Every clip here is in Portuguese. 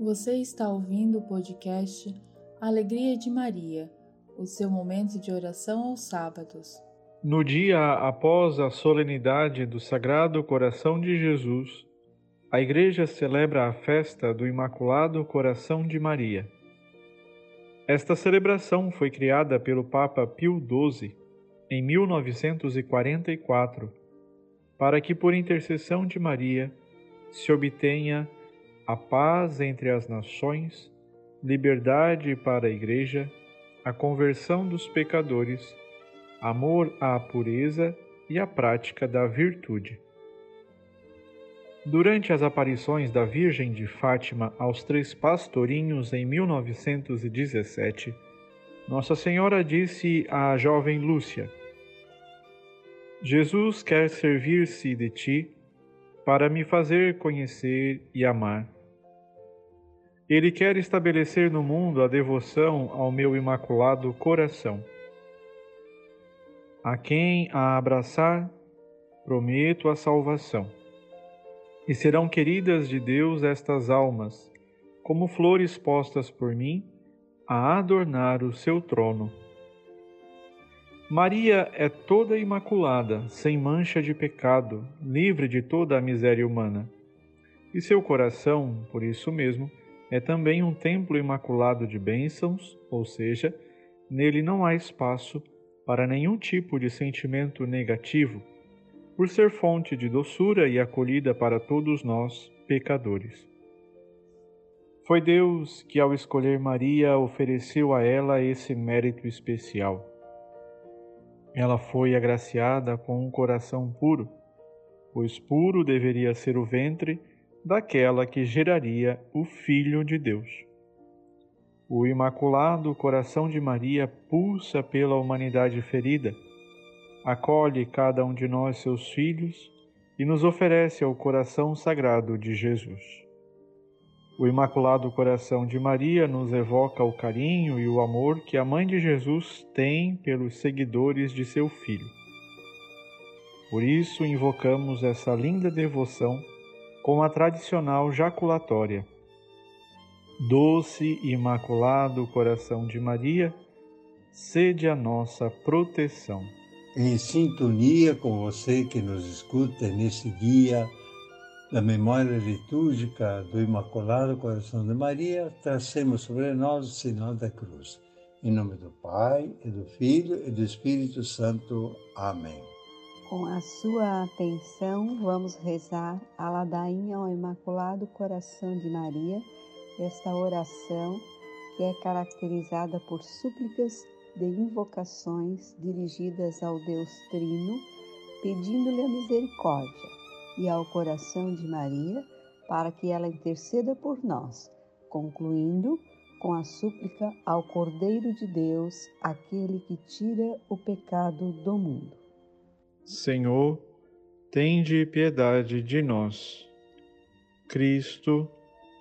Você está ouvindo o podcast Alegria de Maria, o seu momento de oração aos sábados. No dia após a solenidade do Sagrado Coração de Jesus, a Igreja celebra a festa do Imaculado Coração de Maria. Esta celebração foi criada pelo Papa Pio XII em 1944, para que, por intercessão de Maria, se obtenha a paz entre as nações, liberdade para a Igreja, a conversão dos pecadores, amor à pureza e a prática da virtude. Durante as aparições da Virgem de Fátima aos três pastorinhos em 1917, Nossa Senhora disse à jovem Lúcia: Jesus quer servir-se de ti para me fazer conhecer e amar. Ele quer estabelecer no mundo a devoção ao meu imaculado coração. A quem a abraçar, prometo a salvação e serão queridas de Deus estas almas, como flores postas por mim a adornar o seu trono. Maria é toda imaculada, sem mancha de pecado, livre de toda a miséria humana. E seu coração, por isso mesmo, é também um templo imaculado de bênçãos, ou seja, nele não há espaço para nenhum tipo de sentimento negativo por ser fonte de doçura e acolhida para todos nós, pecadores. Foi Deus que, ao escolher Maria, ofereceu a ela esse mérito especial. Ela foi agraciada com um coração puro, pois puro deveria ser o ventre daquela que geraria o Filho de Deus. O imaculado coração de Maria pulsa pela humanidade ferida acolhe cada um de nós, seus filhos, e nos oferece ao coração sagrado de Jesus. O Imaculado Coração de Maria nos evoca o carinho e o amor que a Mãe de Jesus tem pelos seguidores de seu Filho. Por isso, invocamos essa linda devoção com a tradicional jaculatória. Doce e Imaculado Coração de Maria, sede a nossa proteção em sintonia com você que nos escuta nesse dia da memória litúrgica do Imaculado Coração de Maria, tracemos sobre nós o sinal da cruz. Em nome do Pai, e do Filho e do Espírito Santo. Amém. Com a sua atenção, vamos rezar a ladainha ao Imaculado Coração de Maria, esta oração que é caracterizada por súplicas de invocações dirigidas ao Deus Trino, pedindo-lhe a misericórdia, e ao coração de Maria, para que ela interceda por nós, concluindo com a súplica ao Cordeiro de Deus, aquele que tira o pecado do mundo. Senhor, tende piedade de nós. Cristo,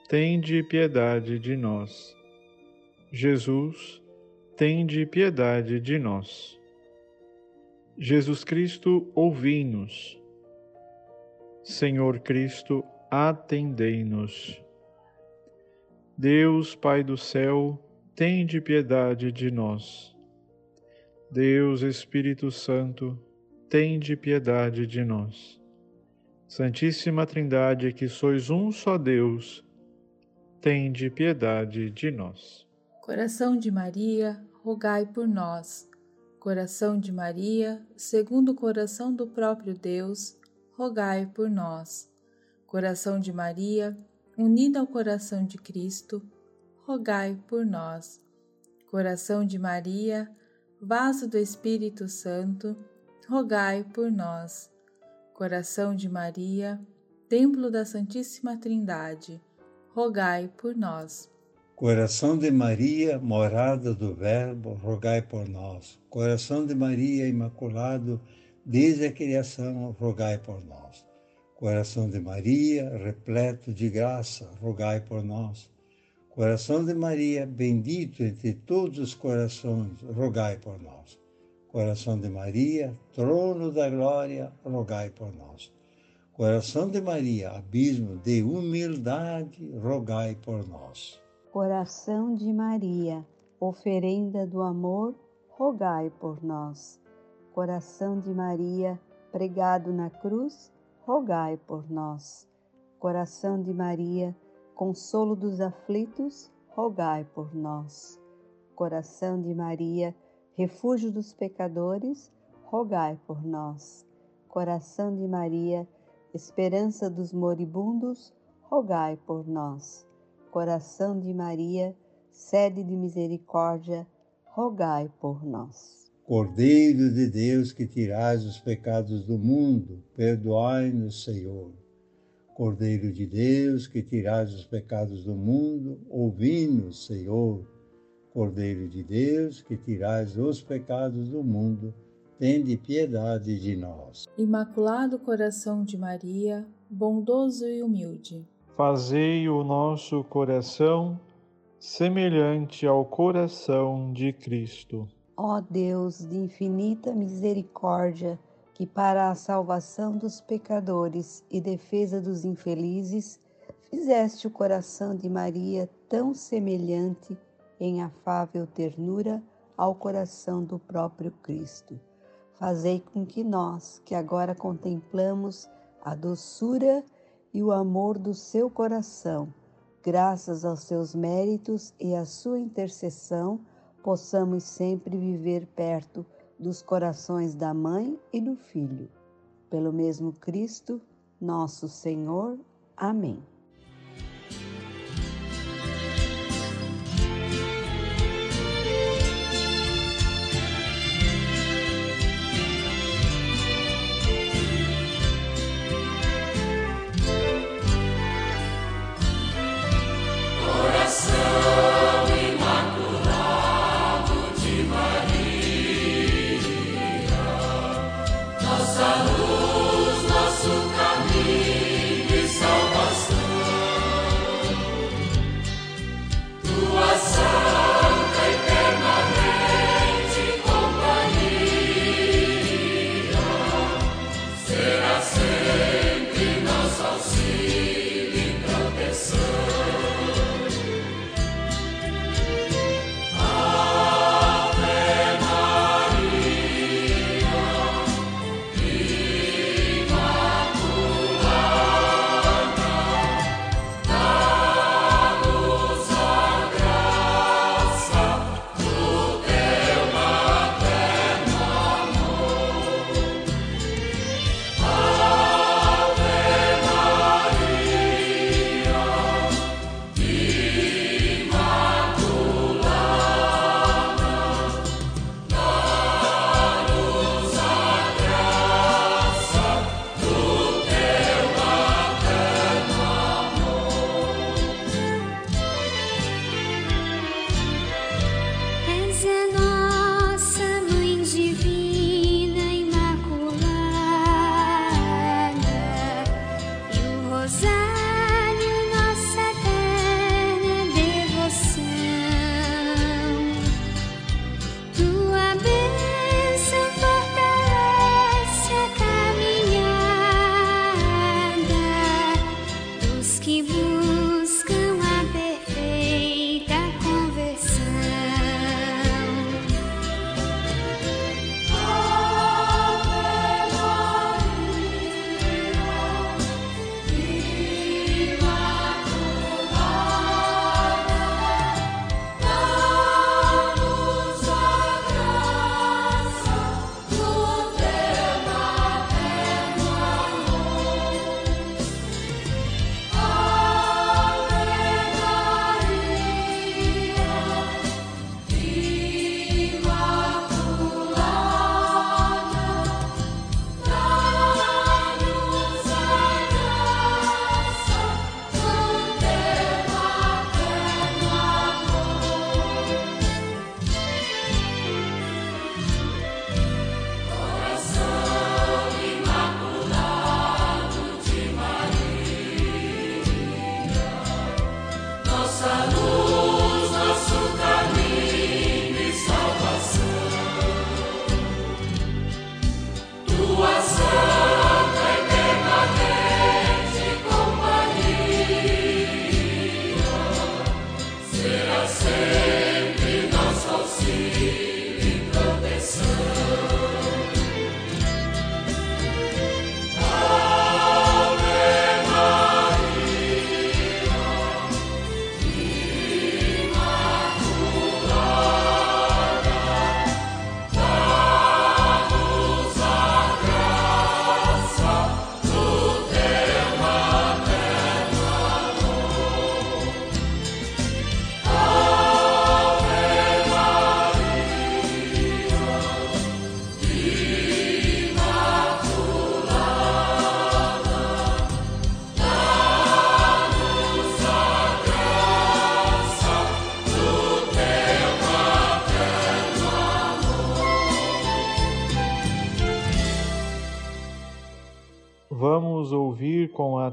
tende piedade de nós. Jesus, tende piedade de nós. Jesus Cristo, ouvi-nos. Senhor Cristo, atendei-nos. Deus, Pai do céu, tende piedade de nós. Deus Espírito Santo, tende piedade de nós. Santíssima Trindade, que sois um só Deus, tende piedade de nós. Coração de Maria, rogai por nós. Coração de Maria, segundo o coração do próprio Deus, rogai por nós. Coração de Maria, unido ao coração de Cristo, rogai por nós. Coração de Maria, vaso do Espírito Santo, rogai por nós. Coração de Maria, templo da Santíssima Trindade, rogai por nós. Coração de Maria, morada do Verbo, rogai por nós. Coração de Maria, imaculado, desde a criação, rogai por nós. Coração de Maria, repleto de graça, rogai por nós. Coração de Maria, bendito entre todos os corações, rogai por nós. Coração de Maria, trono da glória, rogai por nós. Coração de Maria, abismo de humildade, rogai por nós. Coração de Maria, oferenda do amor, rogai por nós. Coração de Maria, pregado na cruz, rogai por nós. Coração de Maria, consolo dos aflitos, rogai por nós. Coração de Maria, refúgio dos pecadores, rogai por nós. Coração de Maria, esperança dos moribundos, rogai por nós. Coração de Maria, sede de misericórdia, rogai por nós. Cordeiro de Deus que tirais os pecados do mundo, perdoai-nos, Senhor. Cordeiro de Deus que tirais os pecados do mundo, ouvi-nos, Senhor. Cordeiro de Deus que tirais os pecados do mundo, tende piedade de nós. Imaculado Coração de Maria, bondoso e humilde, fazei o nosso coração semelhante ao coração de Cristo. Ó Deus de infinita misericórdia, que para a salvação dos pecadores e defesa dos infelizes, fizeste o coração de Maria tão semelhante em afável ternura ao coração do próprio Cristo fazei com que nós, que agora contemplamos a doçura e o amor do seu coração, graças aos seus méritos e à sua intercessão, possamos sempre viver perto dos corações da mãe e do filho. Pelo mesmo Cristo, nosso Senhor. Amém.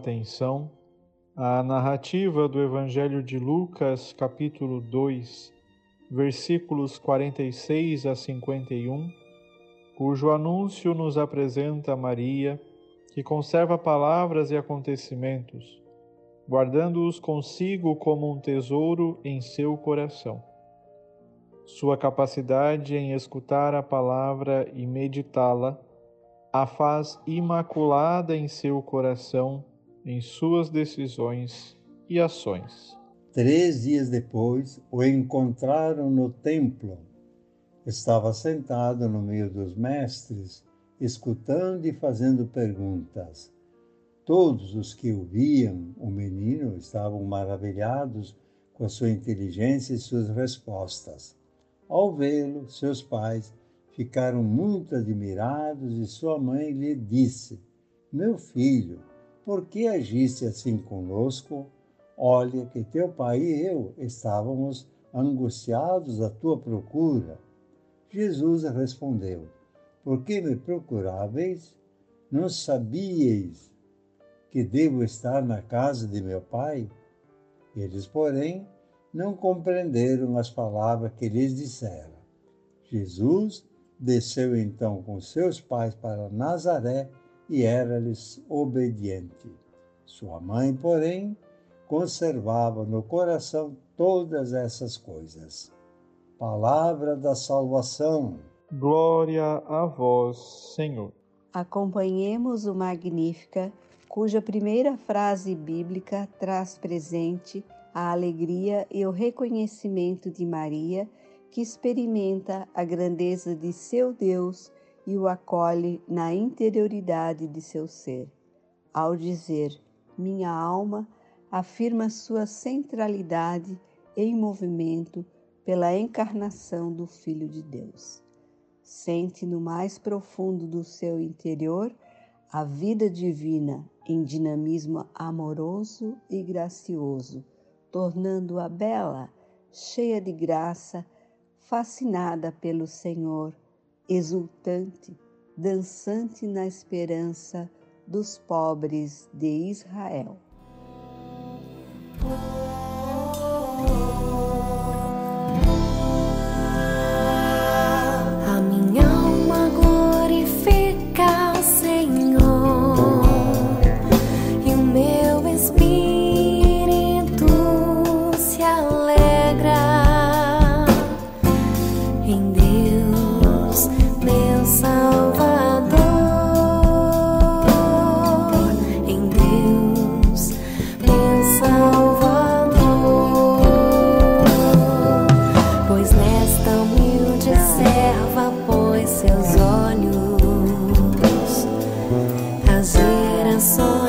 Atenção a narrativa do Evangelho de Lucas, capítulo 2, versículos 46 a 51, cujo anúncio nos apresenta Maria, que conserva palavras e acontecimentos, guardando-os consigo como um tesouro em seu coração. Sua capacidade em escutar a palavra e meditá-la a faz imaculada em seu coração, em suas decisões e ações. Três dias depois, o encontraram no templo. Estava sentado no meio dos mestres, escutando e fazendo perguntas. Todos os que o viam, o menino, estavam maravilhados com a sua inteligência e suas respostas. Ao vê-lo, seus pais ficaram muito admirados e sua mãe lhe disse: Meu filho, por que agiste assim conosco? Olha que teu pai e eu estávamos angustiados à tua procura. Jesus respondeu: Por que me procuráveis? Não sabíeis que devo estar na casa de meu pai? Eles, porém, não compreenderam as palavras que lhes dissera. Jesus Desceu então com seus pais para Nazaré e era-lhes obediente. Sua mãe, porém, conservava no coração todas essas coisas. Palavra da salvação. Glória a vós, Senhor. Acompanhemos o Magnífica, cuja primeira frase bíblica traz presente a alegria e o reconhecimento de Maria que experimenta a grandeza de seu Deus e o acolhe na interioridade de seu ser. Ao dizer minha alma, afirma sua centralidade em movimento pela encarnação do Filho de Deus. Sente no mais profundo do seu interior a vida divina em dinamismo amoroso e gracioso, tornando-a bela, cheia de graça fascinada pelo Senhor, exultante, dançante na esperança dos pobres de Israel. observa, pois seus olhos, as gerações.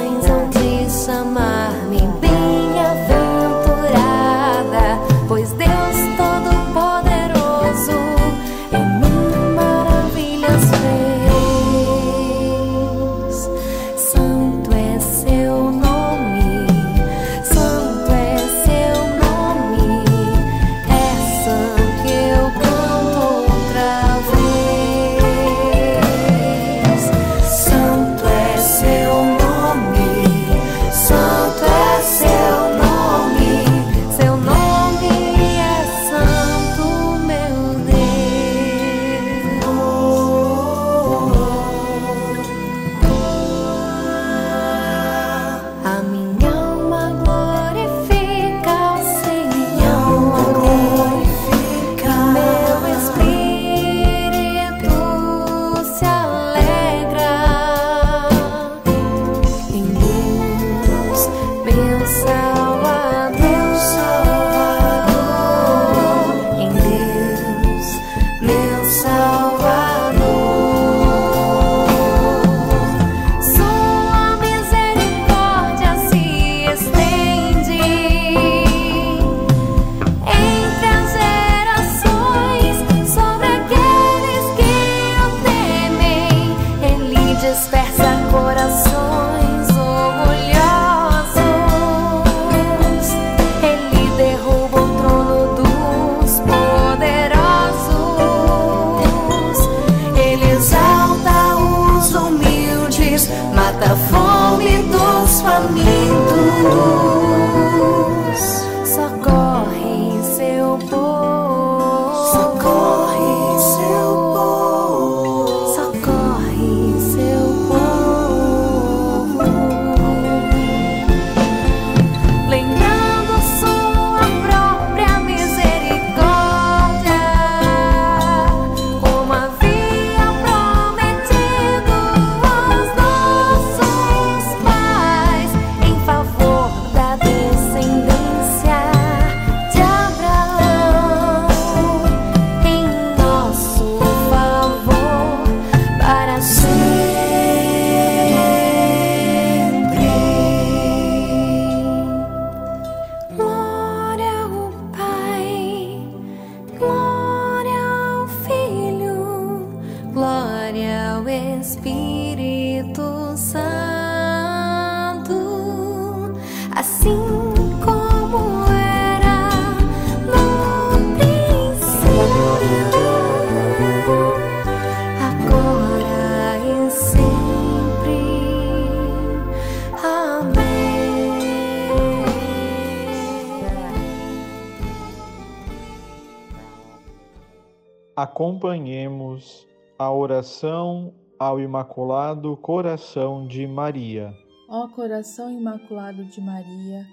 Acompanhemos a oração ao Imaculado Coração de Maria. Ó coração imaculado de Maria,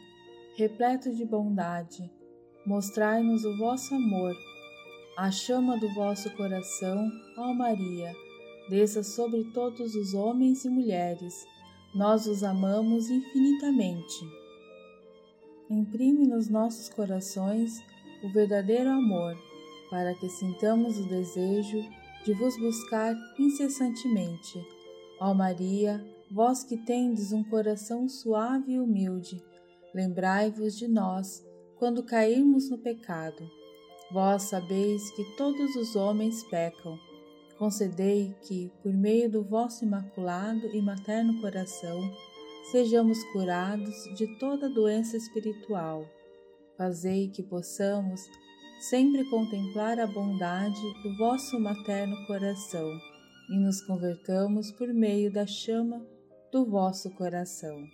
repleto de bondade, mostrai-nos o vosso amor. A chama do vosso coração, ó Maria, desça sobre todos os homens e mulheres. Nós os amamos infinitamente. Imprime nos nossos corações o verdadeiro amor para que sintamos o desejo de vos buscar incessantemente. Ó Maria, vós que tendes um coração suave e humilde, lembrai-vos de nós quando cairmos no pecado. Vós sabeis que todos os homens pecam. Concedei que, por meio do vosso imaculado e materno coração, sejamos curados de toda doença espiritual. Fazei que possamos sempre contemplar a bondade do vosso materno coração e nos convertamos por meio da chama do vosso coração.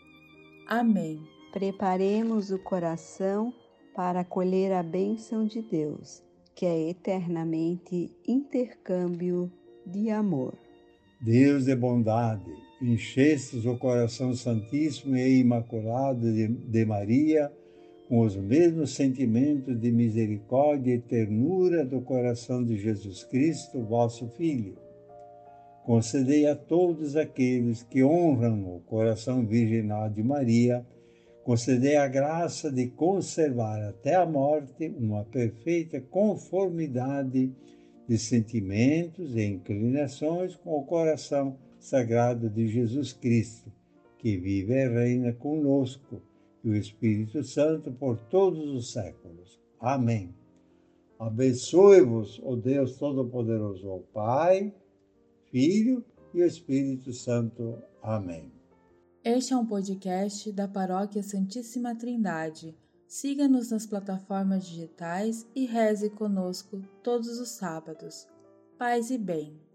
Amém. Preparemos o coração para acolher a bênção de Deus, que é eternamente intercâmbio de amor. Deus de bondade, enchestes o coração santíssimo e imaculado de, de Maria com os mesmos sentimentos de misericórdia e ternura do coração de Jesus Cristo, vosso Filho. Concedei a todos aqueles que honram o coração virginal de Maria, concedei a graça de conservar até a morte uma perfeita conformidade de sentimentos e inclinações com o coração sagrado de Jesus Cristo, que vive e reina conosco e o Espírito Santo por todos os séculos. Amém. Abençoe-vos, o Deus Todo-Poderoso, o Pai, Filho e o Espírito Santo. Amém. Este é um podcast da Paróquia Santíssima Trindade. Siga-nos nas plataformas digitais e reze conosco todos os sábados. Paz e bem.